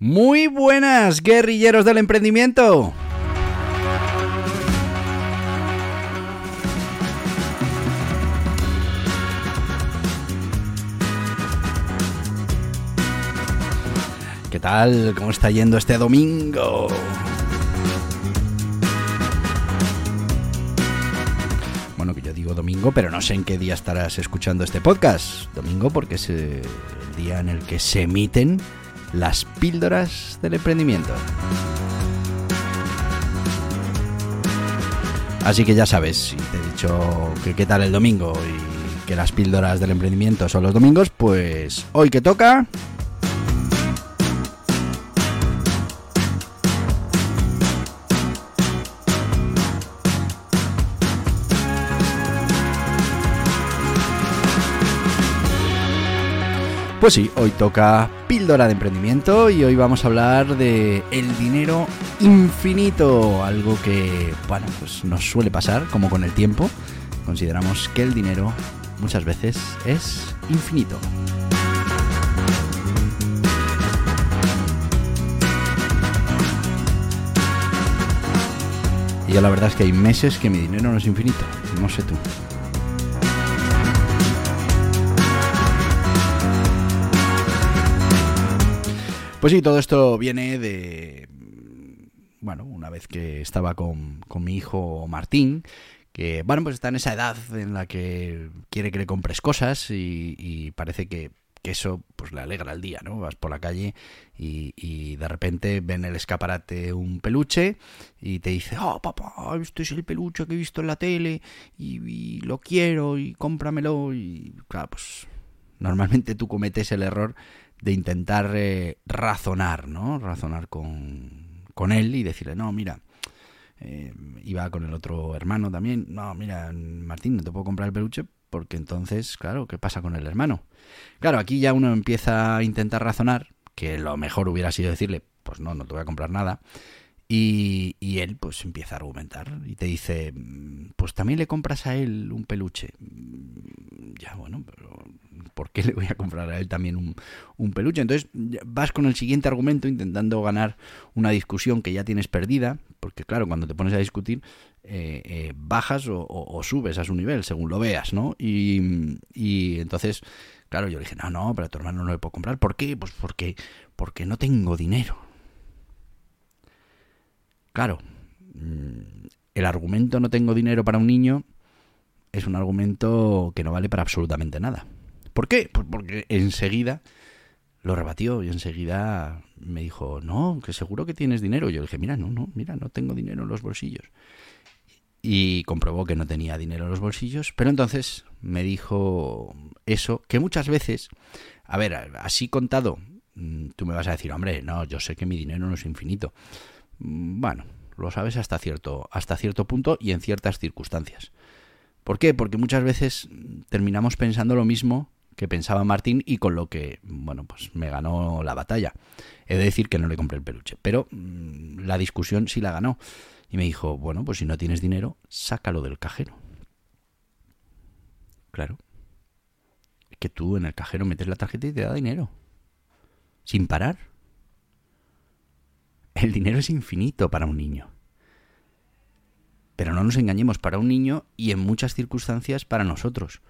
Muy buenas, guerrilleros del emprendimiento. ¿Qué tal? ¿Cómo está yendo este domingo? Bueno, que yo digo domingo, pero no sé en qué día estarás escuchando este podcast. Domingo porque es el día en el que se emiten las píldoras del emprendimiento. Así que ya sabes, si te he dicho que qué tal el domingo y que las píldoras del emprendimiento son los domingos, pues hoy que toca, Pues sí, hoy toca píldora de emprendimiento y hoy vamos a hablar de el dinero infinito, algo que, bueno, pues nos suele pasar como con el tiempo. Consideramos que el dinero muchas veces es infinito. Y yo la verdad es que hay meses que mi dinero no es infinito, no sé tú. Pues sí, todo esto viene de, bueno, una vez que estaba con, mi hijo Martín, que, bueno, pues está en esa edad en la que quiere que le compres cosas y, parece que, eso pues le alegra el día, ¿no? Vas por la calle y, de repente ven el escaparate un peluche y te dice, oh papá, este es el peluche que he visto en la tele y, y lo quiero y cómpramelo y claro, pues normalmente tú cometes el error de intentar eh, razonar, ¿no? Razonar con, con, él y decirle, no, mira, eh, iba con el otro hermano también, no, mira, Martín, no te puedo comprar el peluche porque entonces, claro, ¿qué pasa con el hermano? Claro, aquí ya uno empieza a intentar razonar, que lo mejor hubiera sido decirle, pues no, no te voy a comprar nada. Y, y, él pues empieza a argumentar y te dice, pues también le compras a él un peluche. Ya, bueno, pero ¿por qué le voy a comprar a él también un, peluche? Entonces vas con el siguiente argumento intentando ganar una discusión que ya tienes perdida, porque claro, cuando te pones a discutir, eh, eh, bajas o, subes a su nivel, según lo veas, ¿no? Y, y entonces, claro, yo le dije, no, no, pero a tu hermano no le puedo comprar. ¿Por qué? Pues porque, porque no tengo dinero. Claro, mm, el argumento no tengo dinero para un niño es un argumento que no vale para absolutamente nada. ¿Por qué? Pues porque enseguida lo rebatió y enseguida me dijo, no, que seguro que tienes dinero. Yo le dije, mira, no, no, mira, no tengo dinero en los bolsillos. Y comprobó que no tenía dinero en los bolsillos, pero entonces me dijo eso, que muchas veces, a ver, así contado, mm, tú me vas a decir, hombre, no, yo sé que mi dinero no es infinito. Mm, bueno, lo sabes hasta cierto, hasta cierto punto y en ciertas circunstancias. ¿Por qué? Porque muchas veces terminamos pensando lo mismo que pensaba Martín y con lo que, bueno, pues me ganó la batalla. He de decir que no le compré el peluche, pero mm, la discusión sí la ganó. Y me dijo, bueno, pues si no tienes dinero, sácalo del cajero. Claro. Es que tú en el cajero metes la tarjeta y te da dinero. Sin parar. El dinero es infinito para un niño. Pero no nos engañemos, para un niño y en muchas circunstancias para nosotros.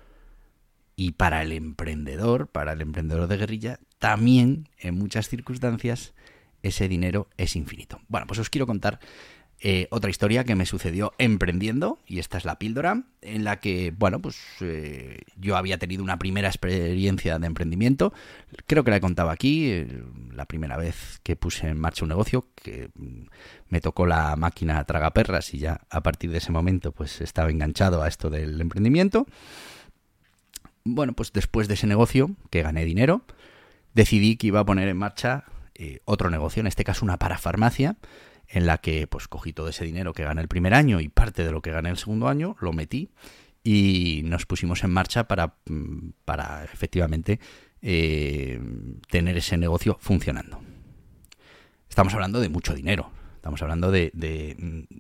Y para el emprendedor, para el emprendedor de guerrilla, también en muchas circunstancias ese dinero es infinito. Bueno, pues os quiero contar eh, otra historia que me sucedió emprendiendo, y esta es la píldora, en la que, bueno, pues eh, yo había tenido una primera experiencia de emprendimiento, creo que la he contado aquí, eh, la primera vez que puse en marcha un negocio, que mm, me tocó la máquina tragaperras y ya a partir de ese momento pues estaba enganchado a esto del emprendimiento. Bueno, pues después de ese negocio, que gané dinero, decidí que iba a poner en marcha eh, otro negocio, en este caso una parafarmacia, en la que pues cogí todo ese dinero que gané el primer año y parte de lo que gané el segundo año, lo metí y nos pusimos en marcha para, mm, para efectivamente eh, tener ese negocio funcionando. Estamos hablando de mucho dinero, estamos hablando de... Mm,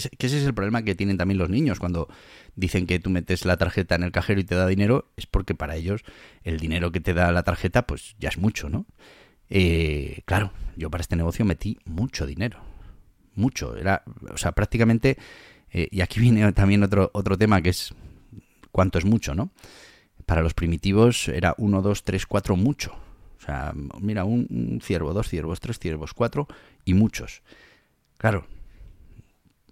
que, ese es el problema que tienen también los niños cuando dicen que tú metes la tarjeta en el cajero y te da dinero, es porque para ellos el dinero que te da la tarjeta pues ya es mucho, ¿no? Eh, claro, yo para este negocio metí mucho dinero, mucho, era, o sea, prácticamente, eh, y aquí viene también otro, otro tema que es cuánto es mucho, ¿no? Para los primitivos era uno, dos, tres, cuatro, mucho. O sea, mira, un, ciervo, dos ciervos, tres ciervos, cuatro y muchos. Claro,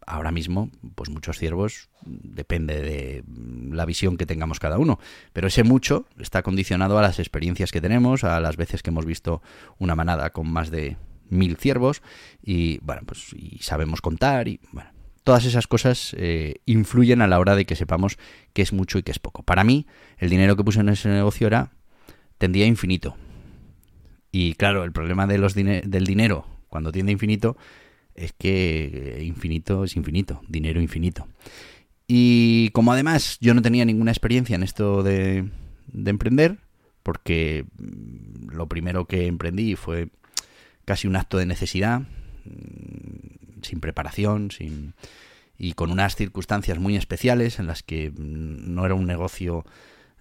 ahora mismo, pues muchos ciervos, depende de la visión que tengamos cada uno, pero ese mucho está condicionado a las experiencias que tenemos, a las veces que hemos visto una manada con más de mil ciervos y, bueno, pues y sabemos contar y, bueno, todas esas cosas eh, influyen a la hora de que sepamos qué es mucho y qué es poco. Para mí, el dinero que puse en ese negocio era, tendría infinito, y claro, el problema de los del dinero cuando tiende infinito es que infinito es infinito, dinero infinito. Y como además yo no tenía ninguna experiencia en esto de, de emprender, porque mm, lo primero que emprendí fue casi un acto de necesidad, mm, sin preparación, sin y con unas circunstancias muy especiales en las que mm, no era un negocio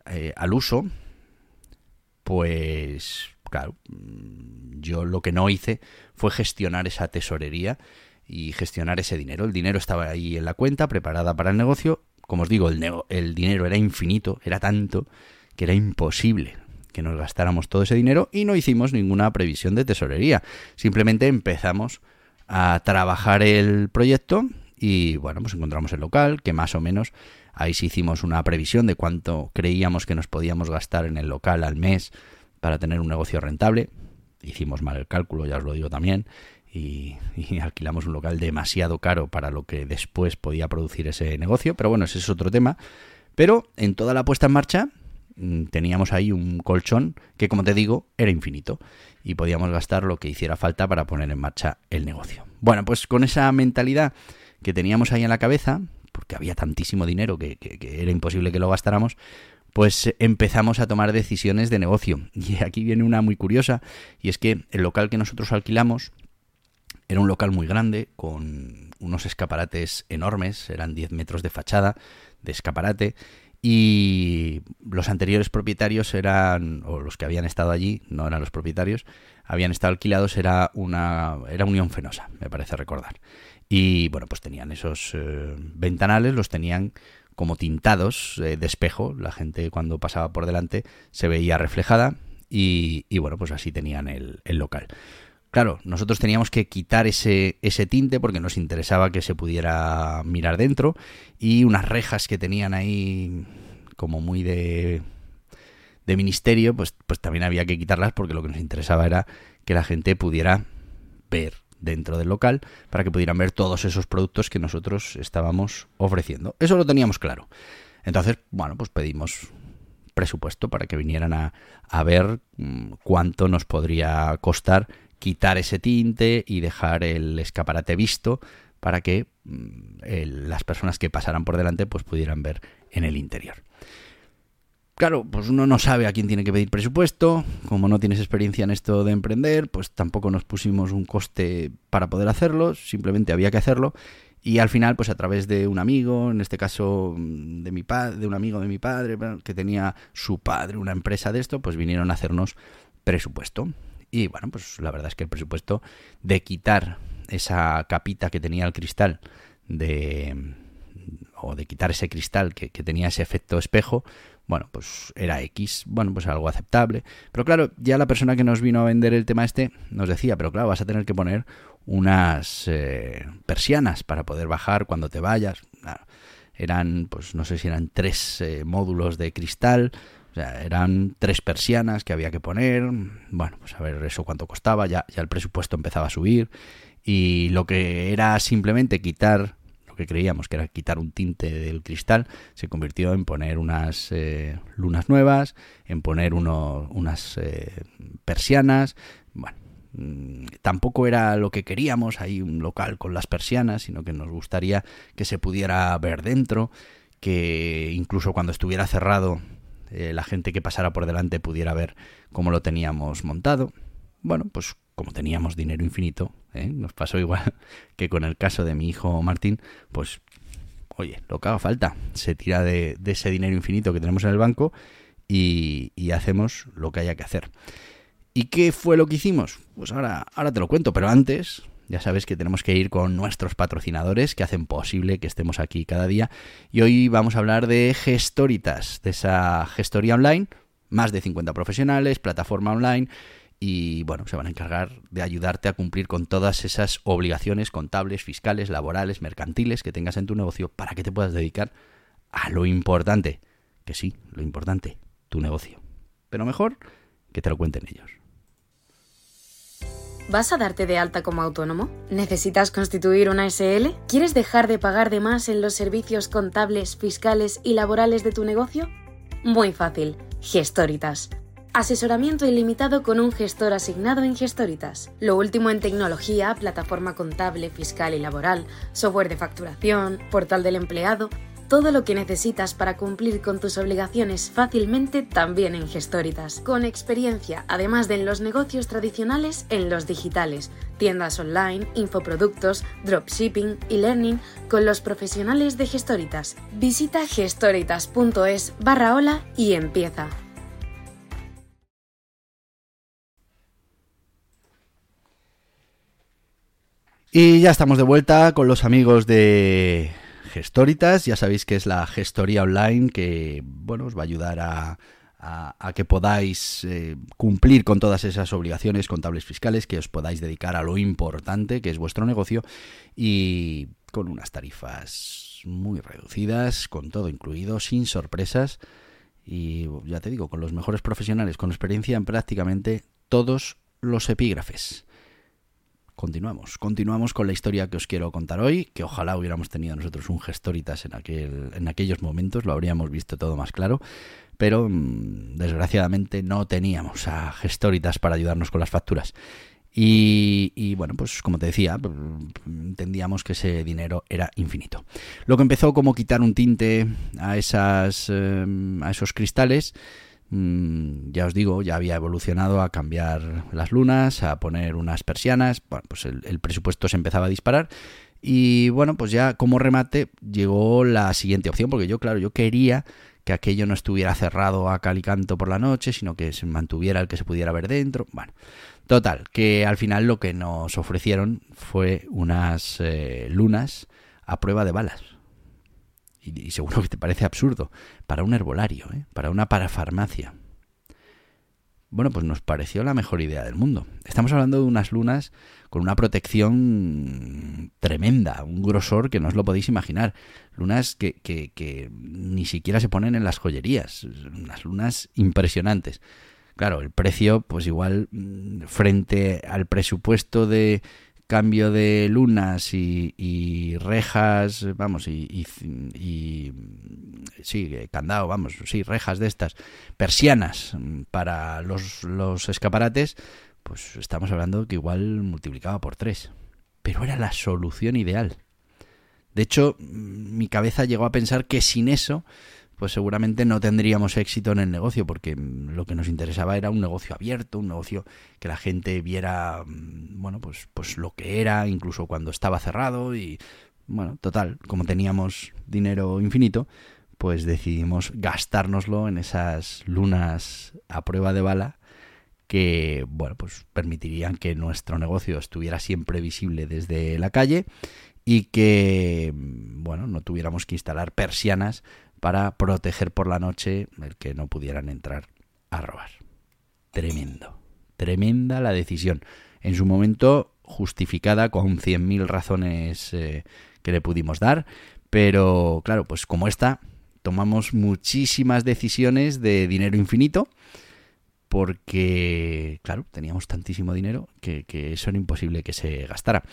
eh, al uso, pues claro, mm, yo lo que no hice fue gestionar esa tesorería y gestionar ese dinero. El dinero estaba ahí en la cuenta, preparada para el negocio. Como os digo, el, el dinero era infinito, era tanto que era imposible que nos gastáramos todo ese dinero y no hicimos ninguna previsión de tesorería. Simplemente empezamos a trabajar el proyecto y bueno, pues encontramos el local, que más o menos ahí sí hicimos una previsión de cuánto creíamos que nos podíamos gastar en el local al mes para tener un negocio rentable. Hicimos mal el cálculo, ya os lo digo también, y, alquilamos un local demasiado caro para lo que después podía producir ese negocio, pero bueno, ese es otro tema. Pero en toda la puesta en marcha mm, teníamos ahí un colchón que, como te digo, era infinito y podíamos gastar lo que hiciera falta para poner en marcha el negocio. Bueno, pues con esa mentalidad que teníamos ahí en la cabeza, porque había tantísimo dinero que era imposible que lo gastáramos, pues empezamos a tomar decisiones de negocio. Y aquí viene una muy curiosa, y es que el local que nosotros alquilamos era un local muy grande, con unos escaparates enormes, eran 10 metros de fachada de escaparate, y los anteriores propietarios eran, o los que habían estado allí, no eran los propietarios, habían estado alquilados, era una era Unión Fenosa, me parece recordar. Y bueno, pues tenían esos eh, ventanales, los tenían como tintados eh, de espejo. La gente cuando pasaba por delante se veía reflejada y, bueno, pues así tenían el, local. Claro, nosotros teníamos que quitar ese, ese tinte porque nos interesaba que se pudiera mirar dentro y unas rejas que tenían ahí como muy de, de ministerio, pues, pues también había que quitarlas porque lo que nos interesaba era que la gente pudiera ver dentro del local para que pudieran ver todos esos productos que nosotros estábamos ofreciendo. Eso lo teníamos claro. Entonces, bueno, pues pedimos presupuesto para que vinieran a, ver mm, cuánto nos podría costar quitar ese tinte y dejar el escaparate visto para que mm, las personas que pasaran por delante pues pudieran ver en el interior. Claro, pues uno no sabe a quién tiene que pedir presupuesto, como no tienes experiencia en esto de emprender, pues tampoco nos pusimos un coste para poder hacerlo, simplemente había que hacerlo. Y al final pues a través de un amigo, en este caso mm, de mi padre, de un amigo de mi padre que tenía su padre una empresa de esto, pues vinieron a hacernos presupuesto. Y bueno, pues la verdad es que el presupuesto de quitar esa capita que tenía el cristal de o de quitar ese cristal que, que tenía ese efecto espejo, bueno, pues era X, bueno, pues algo aceptable. Pero claro, ya la persona que nos vino a vender el tema este nos decía, pero claro, vas a tener que poner unas eh, persianas para poder bajar cuando te vayas. eran, pues no sé si eran tres eh, módulos de cristal, o sea, eran tres persianas que había que poner. Bueno, pues a ver eso cuánto costaba, ya, ya el presupuesto empezaba a subir. Y lo que era simplemente quitar que creíamos que era quitar un tinte del cristal, se convirtió en poner unas eh, lunas nuevas, en poner unas eh, persianas. Bueno, mm, tampoco era lo que queríamos, ahí un local con las persianas, sino que nos gustaría que se pudiera ver dentro, que incluso cuando estuviera cerrado eh, la gente que pasara por delante pudiera ver cómo lo teníamos montado. Bueno, pues como teníamos dinero infinito, ¿eh? nos pasó igual que con el caso de mi hijo Martín, pues oye, lo que haga falta, se tira de, ese dinero infinito que tenemos en el banco y, hacemos lo que haya que hacer. ¿Y qué fue lo que hicimos? Pues ahora, ahora te lo cuento, pero antes ya sabes que tenemos que ir con nuestros patrocinadores que hacen posible que estemos aquí cada día. Y hoy vamos a hablar de Gestoritas, de esa gestoría online, más de 50 profesionales, plataforma online y bueno, se van a encargar de ayudarte a cumplir con todas esas obligaciones contables, fiscales, laborales, mercantiles que tengas en tu negocio para que te puedas dedicar a lo importante, que sí, lo importante, tu negocio. Pero mejor que te lo cuenten ellos. ¿Vas a darte de alta como autónomo? ¿Necesitas constituir una SL? ¿Quieres dejar de pagar de más en los servicios contables, fiscales y laborales de tu negocio? Muy fácil, Gestoritas Asesoramiento ilimitado con un gestor asignado en Gestoritas. Lo último en tecnología, plataforma contable, fiscal y laboral, software de facturación, portal del empleado, todo lo que necesitas para cumplir con tus obligaciones fácilmente también en Gestoritas. Con experiencia, además de en los negocios tradicionales, en los digitales, tiendas online, infoproductos, dropshipping y learning con los profesionales de Gestoritas. Visita gestoritas.es barra hola y empieza. Y ya estamos de vuelta con los amigos de Gestoritas. Ya sabéis que es la gestoría online que bueno, os va a ayudar a, que podáis eh, cumplir con todas esas obligaciones contables fiscales, que os podáis dedicar a lo importante que es vuestro negocio y con unas tarifas muy reducidas, con todo incluido, sin sorpresas y ya te digo, con los mejores profesionales, con experiencia en prácticamente todos los epígrafes continuamos. Continuamos con la historia que os quiero contar hoy, que ojalá hubiéramos tenido nosotros un gestoritas en, aquel, en aquellos momentos, lo habríamos visto todo más claro, pero mm, desgraciadamente no teníamos a gestoritas para ayudarnos con las facturas. Y, bueno, pues como te decía, mm, entendíamos que ese dinero era infinito. Lo que empezó como quitar un tinte a, esas, em, a esos cristales, ya os digo, ya había evolucionado a cambiar las lunas, a poner unas persianas, bueno, pues el, presupuesto se empezaba a disparar. Y bueno, pues ya como remate llegó la siguiente opción, porque yo, claro, yo quería que aquello no estuviera cerrado a cal y canto por la noche, sino que se mantuviera el que se pudiera ver dentro. Bueno, total, que al final lo que nos ofrecieron fue unas eh, lunas a prueba de balas y, seguro que te parece absurdo, para un herbolario, ¿eh? para una parafarmacia. Bueno, pues nos pareció la mejor idea del mundo. Estamos hablando de unas lunas con una protección tremenda, un grosor que no os lo podéis imaginar. Lunas que, que, que ni siquiera se ponen en las joyerías, unas lunas impresionantes. Claro, el precio, pues igual mm, frente al presupuesto de cambio de lunas y, rejas, vamos, y, sí, candado, vamos, sí, rejas de estas, persianas para los, los escaparates, pues estamos hablando que igual multiplicaba por tres. Pero era la solución ideal. De hecho, mi cabeza llegó a pensar que sin eso pues seguramente no tendríamos éxito en el negocio, porque mm, lo que nos interesaba era un negocio abierto, un negocio que la gente viera, mm, bueno, pues, pues lo que era, incluso cuando estaba cerrado y, bueno, total, como teníamos dinero infinito, pues decidimos gastárnoslo en esas lunas a prueba de bala que, bueno, pues permitirían que nuestro negocio estuviera siempre visible desde la calle y que, mm, bueno, no tuviéramos que instalar persianas para proteger por la noche el que no pudieran entrar a robar. Tremendo, tremenda la decisión. En su momento justificada con 100.000 razones eh, que le pudimos dar, pero claro, pues como esta, tomamos muchísimas decisiones de dinero infinito, porque, claro, teníamos tantísimo dinero que, eso era imposible que se gastara.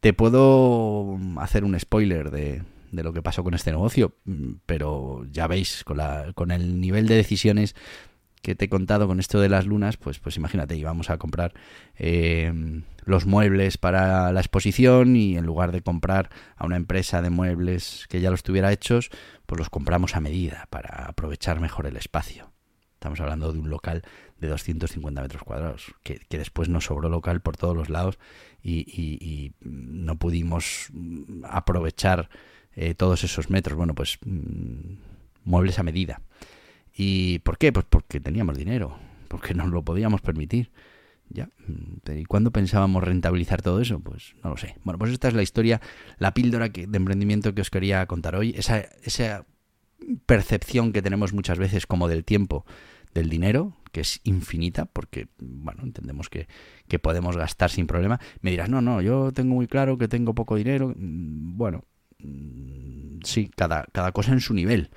Te puedo hacer un spoiler de, de lo que pasó con este negocio, pero ya veis, con, la, con el nivel de decisiones que te he contado con esto de las lunas, pues, pues imagínate, íbamos a comprar eh, los muebles para la exposición y en lugar de comprar a una empresa de muebles que ya los tuviera hechos, pues los compramos a medida para aprovechar mejor el espacio. Estamos hablando de un local de 250 metros cuadrados, que, después nos sobró local por todos los lados y, no pudimos aprovechar eh, todos esos metros. Bueno, pues mm, muebles a medida. ¿Y por qué? Pues porque teníamos dinero, porque nos lo podíamos permitir. Ya. ¿Y cuándo pensábamos rentabilizar todo eso? Pues no lo sé. Bueno, pues esta es la historia, la píldora de emprendimiento que os quería contar hoy. Esa, esa percepción que tenemos muchas veces como del tiempo, del dinero, que es infinita, porque, bueno, entendemos que, que podemos gastar sin problema. Me dirás, no, no, yo tengo muy claro que tengo poco dinero. Mm, bueno, mm, sí, cada, cada cosa en su nivel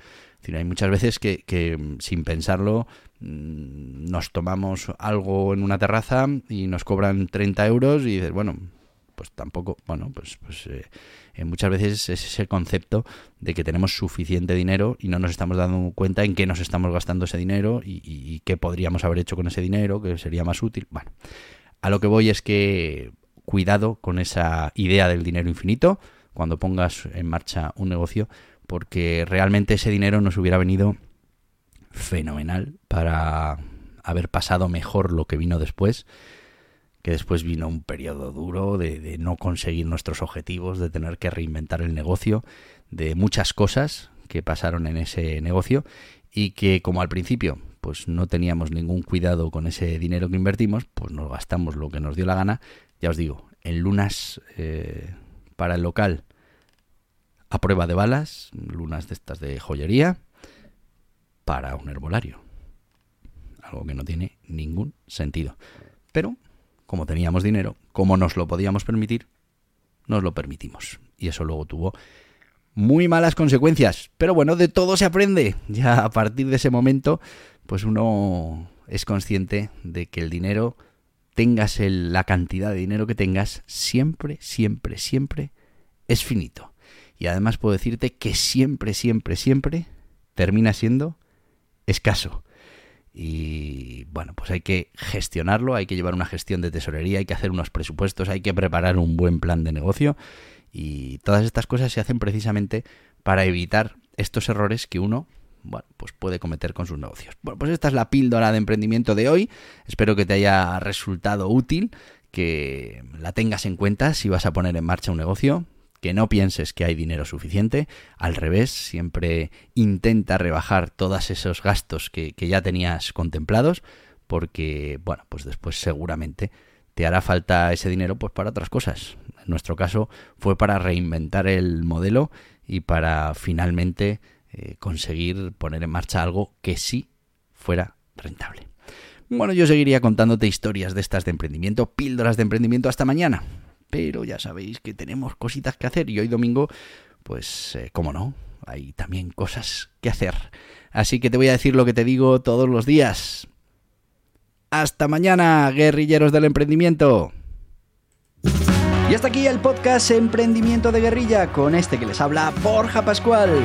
hay muchas veces que, mm, sin pensarlo mm, nos tomamos algo en una terraza y nos cobran 30 euros y dices, bueno, pues tampoco, bueno, pues, pues eh, eh, muchas veces es ese concepto de que tenemos suficiente dinero y no nos estamos dando cuenta en qué nos estamos gastando ese dinero y, y qué podríamos haber hecho con ese dinero, que sería más útil. Bueno, a lo que voy es que cuidado con esa idea del dinero infinito cuando pongas en marcha un negocio porque realmente ese dinero nos hubiera venido fenomenal para haber pasado mejor lo que vino después, que después vino un periodo duro de, no conseguir nuestros objetivos, de tener que reinventar el negocio, de muchas cosas que pasaron en ese negocio y que como al principio pues no teníamos ningún cuidado con ese dinero que invertimos, pues nos gastamos lo que nos dio la gana. Ya os digo, en lunas eh, para el local a prueba de balas, lunas de estas de joyería, para un herbolario. Algo que no tiene ningún sentido. Pero, como teníamos dinero, como nos lo podíamos permitir, nos lo permitimos. Y eso luego tuvo muy malas consecuencias. Pero bueno, de todo se aprende. Ya a partir de ese momento, pues uno es consciente de que el dinero, tengas la cantidad de dinero que tengas, siempre, siempre, siempre es finito. Y además puedo decirte que siempre, siempre, siempre termina siendo escaso. Y bueno, pues hay que gestionarlo, hay que llevar una gestión de tesorería, hay que hacer unos presupuestos, hay que preparar un buen plan de negocio. Y todas estas cosas se hacen precisamente para evitar estos errores que uno bueno, pues puede cometer con sus negocios. Bueno, pues esta es la píldora de emprendimiento de hoy. Espero que te haya resultado útil, que la tengas en cuenta si vas a poner en marcha un negocio que no pienses que hay dinero suficiente, al revés, siempre intenta rebajar todos esos gastos que, ya tenías contemplados, porque, bueno, pues después seguramente te hará falta ese dinero pues para otras cosas. En nuestro caso fue para reinventar el modelo y para finalmente eh, conseguir poner en marcha algo que sí fuera rentable. Bueno, yo seguiría contándote historias de estas de emprendimiento, píldoras de emprendimiento hasta mañana pero ya sabéis que tenemos cositas que hacer y hoy domingo, pues, eh, cómo no, hay también cosas que hacer. Así que te voy a decir lo que te digo todos los días. Hasta mañana, guerrilleros del emprendimiento. Y hasta aquí el podcast Emprendimiento de Guerrilla con este que les habla Borja Pascual.